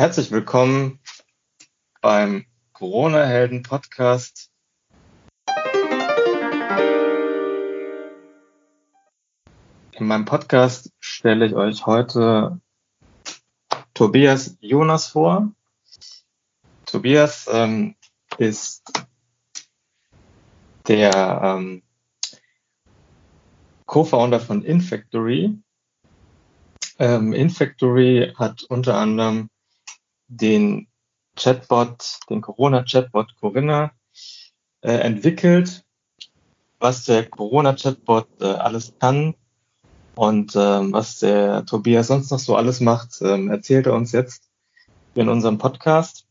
Herzlich willkommen beim Corona-Helden-Podcast. In meinem Podcast stelle ich euch heute Tobias Jonas vor. Tobias ähm, ist der ähm, Co-Founder von Infactory. Ähm, Infactory hat unter anderem den Chatbot, den Corona-Chatbot Corinna äh, entwickelt, was der Corona-Chatbot äh, alles kann und ähm, was der Tobias sonst noch so alles macht, ähm, erzählt er uns jetzt in unserem Podcast.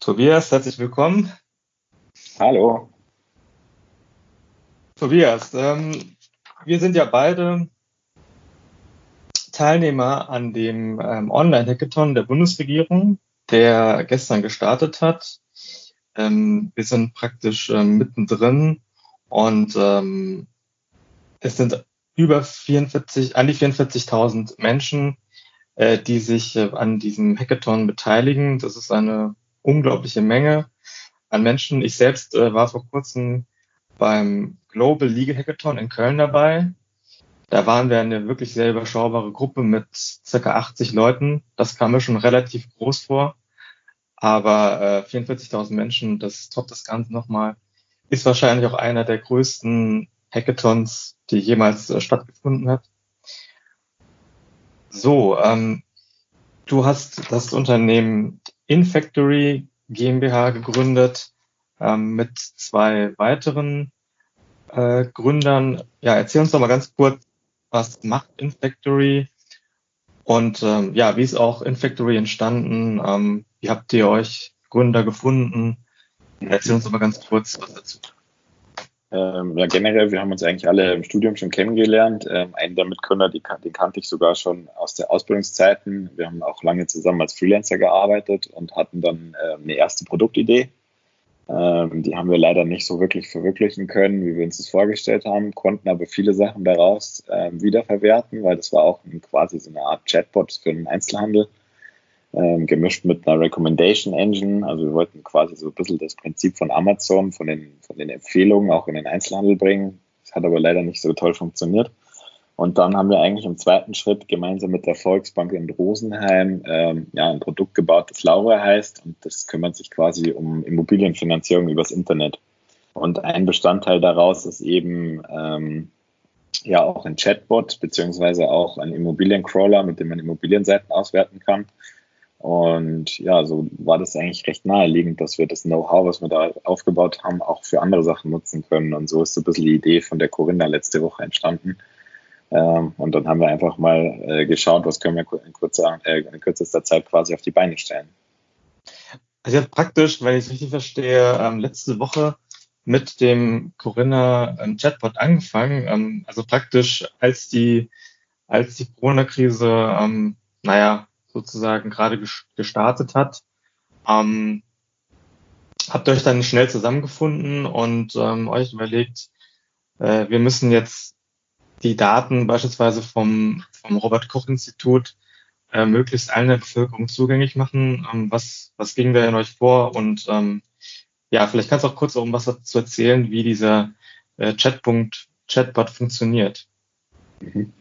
Tobias, herzlich willkommen. Hallo. Tobias, ähm, wir sind ja beide Teilnehmer an dem ähm, Online-Hackathon der Bundesregierung, der gestern gestartet hat. Ähm, wir sind praktisch ähm, mittendrin und ähm, es sind über 44, an die 44.000 Menschen, äh, die sich äh, an diesem Hackathon beteiligen. Das ist eine unglaubliche Menge an Menschen. Ich selbst äh, war vor kurzem beim Global Legal Hackathon in Köln dabei. Da waren wir eine wirklich sehr überschaubare Gruppe mit circa 80 Leuten. Das kam mir schon relativ groß vor. Aber äh, 44.000 Menschen, das toppt das Ganze nochmal. Ist wahrscheinlich auch einer der größten Hackathons, die jemals äh, stattgefunden hat. So, ähm, du hast das Unternehmen InFactory GmbH gegründet ähm, mit zwei weiteren äh, Gründern. Ja, erzähl uns doch mal ganz kurz, was macht InFactory und ähm, ja, wie ist auch InFactory entstanden? Ähm, wie habt ihr euch Gründer gefunden? Erzähl uns mal ganz kurz was dazu. Ähm, ja, generell, wir haben uns eigentlich alle im Studium schon kennengelernt. Ähm, einen der Mitgründer, die, den kannte ich sogar schon aus der Ausbildungszeiten. Wir haben auch lange zusammen als Freelancer gearbeitet und hatten dann äh, eine erste Produktidee. Ähm, die haben wir leider nicht so wirklich verwirklichen können, wie wir uns das vorgestellt haben, konnten aber viele Sachen daraus äh, wiederverwerten, weil das war auch ein, quasi so eine Art Chatbot für den Einzelhandel, ähm, gemischt mit einer Recommendation Engine. Also wir wollten quasi so ein bisschen das Prinzip von Amazon, von den, von den Empfehlungen auch in den Einzelhandel bringen. Das hat aber leider nicht so toll funktioniert. Und dann haben wir eigentlich im zweiten Schritt gemeinsam mit der Volksbank in Rosenheim ähm, ja, ein Produkt gebaut, das Laura heißt. Und das kümmert sich quasi um Immobilienfinanzierung übers Internet. Und ein Bestandteil daraus ist eben ähm, ja auch ein Chatbot beziehungsweise auch ein Immobiliencrawler, mit dem man Immobilienseiten auswerten kann. Und ja, so war das eigentlich recht naheliegend, dass wir das Know-how, was wir da aufgebaut haben, auch für andere Sachen nutzen können. Und so ist so ein bisschen die Idee von der Corinna letzte Woche entstanden ähm, und dann haben wir einfach mal äh, geschaut, was können wir in, kurzer, äh, in kürzester Zeit quasi auf die Beine stellen. Also jetzt praktisch, wenn ich es richtig verstehe, ähm, letzte Woche mit dem Corinna ähm, Chatbot angefangen. Ähm, also praktisch als die, als die Corona-Krise, ähm, naja, sozusagen gerade gestartet hat, ähm, habt ihr euch dann schnell zusammengefunden und ähm, euch überlegt, äh, wir müssen jetzt die Daten beispielsweise vom, vom Robert-Koch-Institut äh, möglichst allen der Bevölkerung zugänglich machen. Ähm, was, was ging da in euch vor? Und ähm, ja, vielleicht kannst du auch kurz um was dazu erzählen, wie dieser äh, Chatpunkt, Chatbot funktioniert. Mhm.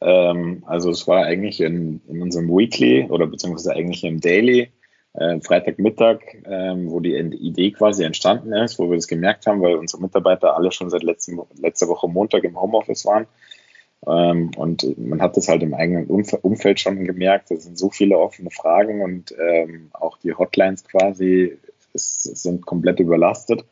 Ähm, also es war eigentlich in, in unserem Weekly oder beziehungsweise eigentlich im Daily äh, Freitagmittag, ähm, wo die Idee quasi entstanden ist, wo wir das gemerkt haben, weil unsere Mitarbeiter alle schon seit letzten, letzter Woche Montag im Homeoffice waren. Ähm, und man hat das halt im eigenen Umfeld schon gemerkt. Es sind so viele offene Fragen und ähm, auch die Hotlines quasi ist, sind komplett überlastet.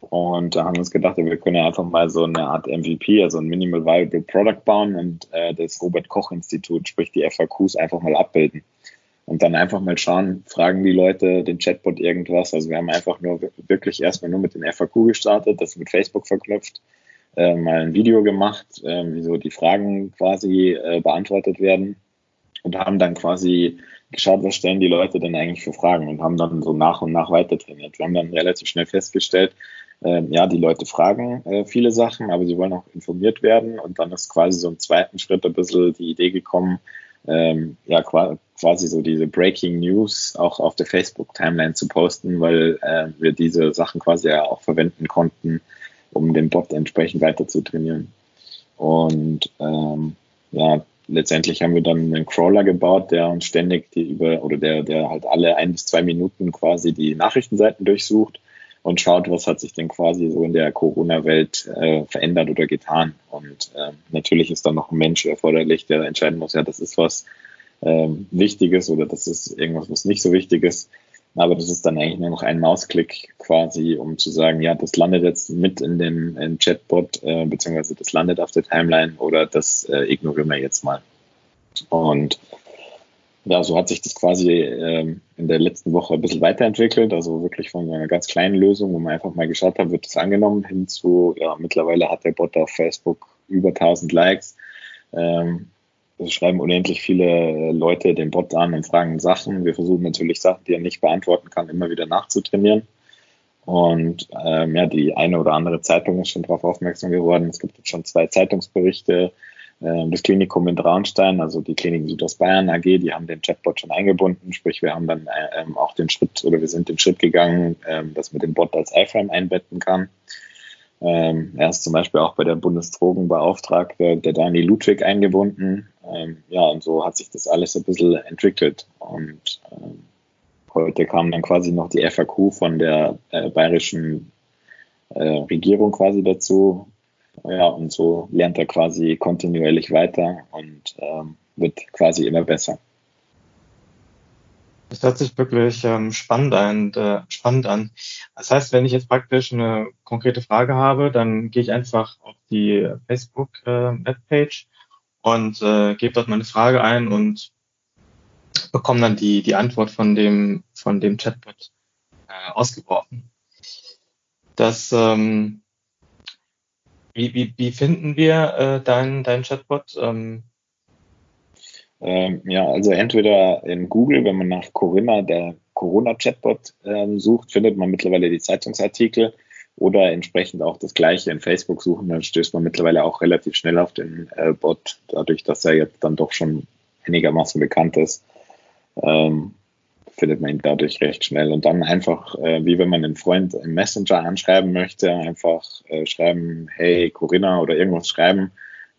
Und da haben wir uns gedacht, wir können ja einfach mal so eine Art MVP, also ein Minimal Viable Product bauen und äh, das Robert Koch Institut, sprich die FAQs, einfach mal abbilden und dann einfach mal schauen, fragen die Leute den Chatbot irgendwas. Also wir haben einfach nur wirklich erstmal nur mit den FAQ gestartet, das mit Facebook verknüpft, äh, mal ein Video gemacht, äh, wie so die Fragen quasi äh, beantwortet werden und haben dann quasi geschaut, was stellen die Leute denn eigentlich für Fragen und haben dann so nach und nach weiter trainiert. Wir haben dann relativ schnell festgestellt, äh, ja, die Leute fragen äh, viele Sachen, aber sie wollen auch informiert werden und dann ist quasi so im zweiten Schritt ein bisschen die Idee gekommen, ähm, ja, quasi so diese Breaking News auch auf der Facebook-Timeline zu posten, weil äh, wir diese Sachen quasi ja auch verwenden konnten, um den Bot entsprechend weiter zu trainieren. Und ähm, ja, letztendlich haben wir dann einen Crawler gebaut, der uns ständig die über oder der, der halt alle ein bis zwei Minuten quasi die Nachrichtenseiten durchsucht und schaut, was hat sich denn quasi so in der Corona-Welt äh, verändert oder getan. Und äh, natürlich ist dann noch ein Mensch erforderlich, der entscheiden muss, ja, das ist was ähm, Wichtiges oder das ist irgendwas, was nicht so wichtig ist. Aber das ist dann eigentlich nur noch ein Mausklick quasi, um zu sagen, ja, das landet jetzt mit in dem in Chatbot, äh, beziehungsweise das landet auf der Timeline oder das äh, ignorieren wir jetzt mal. Und ja, so hat sich das quasi ähm, in der letzten Woche ein bisschen weiterentwickelt. Also wirklich von einer ganz kleinen Lösung, wo man einfach mal geschaut hat, wird das angenommen, hin zu, ja, mittlerweile hat der Bot auf Facebook über 1000 Likes. Ähm, es schreiben unendlich viele Leute den Bot an und fragen Sachen. Wir versuchen natürlich Sachen, die er nicht beantworten kann, immer wieder nachzutrainieren. Und ähm, ja, die eine oder andere Zeitung ist schon darauf aufmerksam geworden. Es gibt jetzt schon zwei Zeitungsberichte. Ähm, das Klinikum in Traunstein, also die Klinik Südostbayern AG, die haben den Chatbot schon eingebunden. Sprich, wir haben dann ähm, auch den Schritt oder wir sind den Schritt gegangen, ähm, dass man den Bot als iFrame einbetten kann. Ähm, er ist zum Beispiel auch bei der Bundesdrogenbeauftragte, der Dani Ludwig, eingebunden. Ähm, ja, und so hat sich das alles ein bisschen entwickelt. Und ähm, heute kam dann quasi noch die FAQ von der äh, bayerischen äh, Regierung quasi dazu. Ja, und so lernt er quasi kontinuierlich weiter und ähm, wird quasi immer besser. Das hört sich wirklich ähm, spannend, an, äh, spannend an. Das heißt, wenn ich jetzt praktisch eine konkrete Frage habe, dann gehe ich einfach auf die Facebook-Webpage äh, und äh, gebe dort meine Frage ein und bekomme dann die, die Antwort von dem, von dem Chatbot äh, ausgeworfen. Das, ähm, wie, wie, wie finden wir äh, deinen dein Chatbot? Ähm, ähm, ja, also entweder in Google, wenn man nach Corinna, der Corona-Chatbot ähm, sucht, findet man mittlerweile die Zeitungsartikel oder entsprechend auch das gleiche in Facebook suchen, dann stößt man mittlerweile auch relativ schnell auf den äh, Bot, dadurch, dass er jetzt dann doch schon einigermaßen bekannt ist. Ähm, findet man ihn dadurch recht schnell. Und dann einfach, äh, wie wenn man einen Freund im Messenger anschreiben möchte, einfach äh, schreiben, hey Corinna oder irgendwas schreiben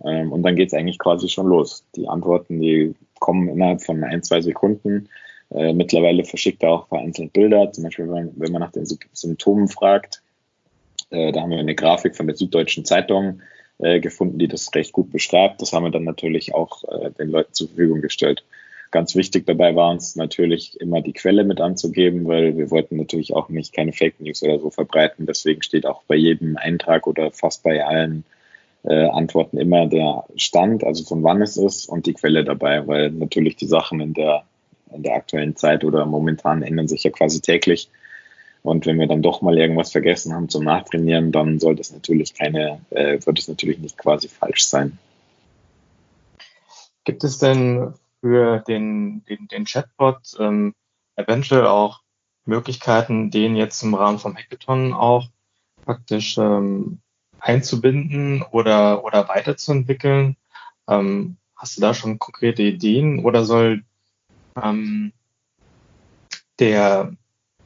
ähm, und dann geht es eigentlich quasi schon los. Die Antworten, die kommen innerhalb von ein, zwei Sekunden. Äh, mittlerweile verschickt er auch vereinzelt Bilder, zum Beispiel wenn, wenn man nach den Symptomen fragt. Äh, da haben wir eine Grafik von der Süddeutschen Zeitung äh, gefunden, die das recht gut beschreibt. Das haben wir dann natürlich auch äh, den Leuten zur Verfügung gestellt. Ganz wichtig dabei war uns natürlich immer die Quelle mit anzugeben, weil wir wollten natürlich auch nicht keine Fake News oder so verbreiten. Deswegen steht auch bei jedem Eintrag oder fast bei allen äh, Antworten immer der Stand, also von wann es ist und die Quelle dabei, weil natürlich die Sachen in der, in der aktuellen Zeit oder momentan ändern sich ja quasi täglich. Und wenn wir dann doch mal irgendwas vergessen haben zum Nachtrainieren, dann sollte es natürlich keine, äh, sollte es natürlich nicht quasi falsch sein. Gibt es denn für den, den, den Chatbot ähm, eventuell auch Möglichkeiten, den jetzt im Rahmen vom Hackathon auch praktisch ähm, einzubinden oder, oder weiterzuentwickeln? Ähm, hast du da schon konkrete Ideen oder soll ähm, der,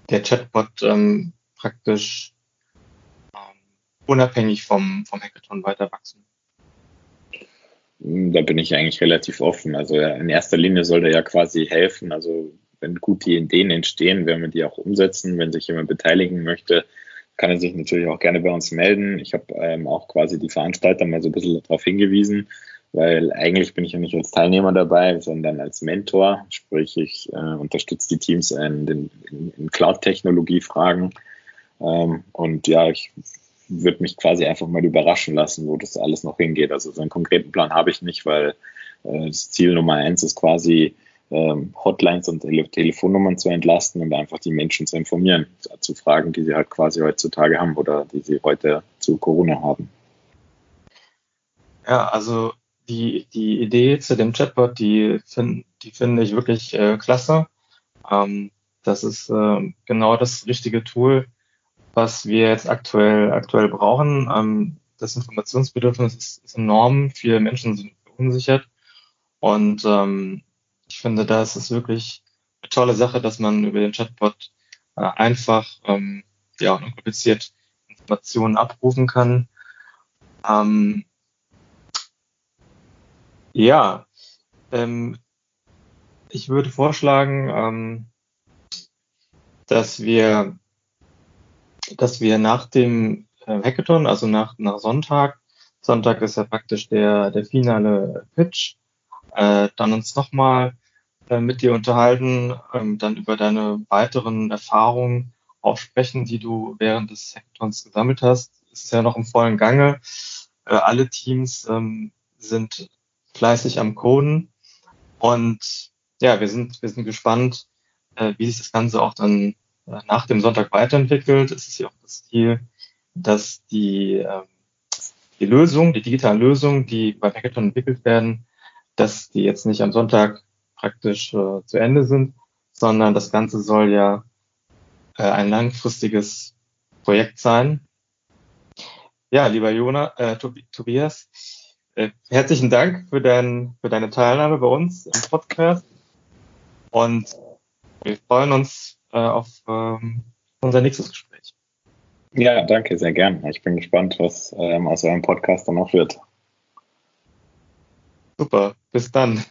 der Chatbot ähm, praktisch ähm, unabhängig vom, vom Hackathon weiter wachsen? Da bin ich eigentlich relativ offen. Also in erster Linie soll der ja quasi helfen. Also wenn gute Ideen entstehen, werden wir die auch umsetzen. Wenn sich jemand beteiligen möchte, kann er sich natürlich auch gerne bei uns melden. Ich habe ähm, auch quasi die Veranstalter mal so ein bisschen darauf hingewiesen, weil eigentlich bin ich ja nicht als Teilnehmer dabei, sondern als Mentor. Sprich, ich äh, unterstütze die Teams in, in, in Cloud-Technologie-Fragen. Ähm, und ja, ich würde mich quasi einfach mal überraschen lassen, wo das alles noch hingeht. Also so einen konkreten Plan habe ich nicht, weil äh, das Ziel Nummer eins ist quasi, ähm, Hotlines und Tele Telefonnummern zu entlasten und einfach die Menschen zu informieren, zu Fragen, die sie halt quasi heutzutage haben oder die sie heute zu Corona haben. Ja, also die, die Idee zu dem Chatbot, die finde die finde ich wirklich äh, klasse. Ähm, das ist äh, genau das richtige Tool, was wir jetzt aktuell, aktuell brauchen. Ähm, das Informationsbedürfnis ist, ist enorm. Viele Menschen sind verunsichert. Und ähm, ich finde, da ist es wirklich eine tolle Sache, dass man über den Chatbot äh, einfach ähm, ja, unkompliziert Informationen abrufen kann. Ähm, ja, ähm, ich würde vorschlagen, ähm, dass wir, dass wir nach dem äh, Hackathon, also nach, nach Sonntag, Sonntag ist ja praktisch der, der finale Pitch, äh, dann uns nochmal äh, mit dir unterhalten, ähm, dann über deine weiteren Erfahrungen auch sprechen, die du während des Hackathons gesammelt hast. Es ist ja noch im vollen Gange. Äh, alle Teams ähm, sind fleißig am Coden und ja, wir sind, wir sind gespannt, äh, wie sich das Ganze auch dann nach dem Sonntag weiterentwickelt. Es ist ja auch das Ziel, dass die, äh, die Lösung, die digitalen Lösungen, die bei Hackathon entwickelt werden, dass die jetzt nicht am Sonntag praktisch äh, zu Ende sind, sondern das Ganze soll ja äh, ein langfristiges Projekt sein. Ja, lieber Jona, äh, Tobias, äh, herzlichen Dank für, dein, für deine Teilnahme bei uns im Podcast. Und wir freuen uns äh, auf ähm, unser nächstes Gespräch. Ja, danke, sehr gern. Ich bin gespannt, was ähm, aus eurem Podcast dann noch wird. Super, bis dann.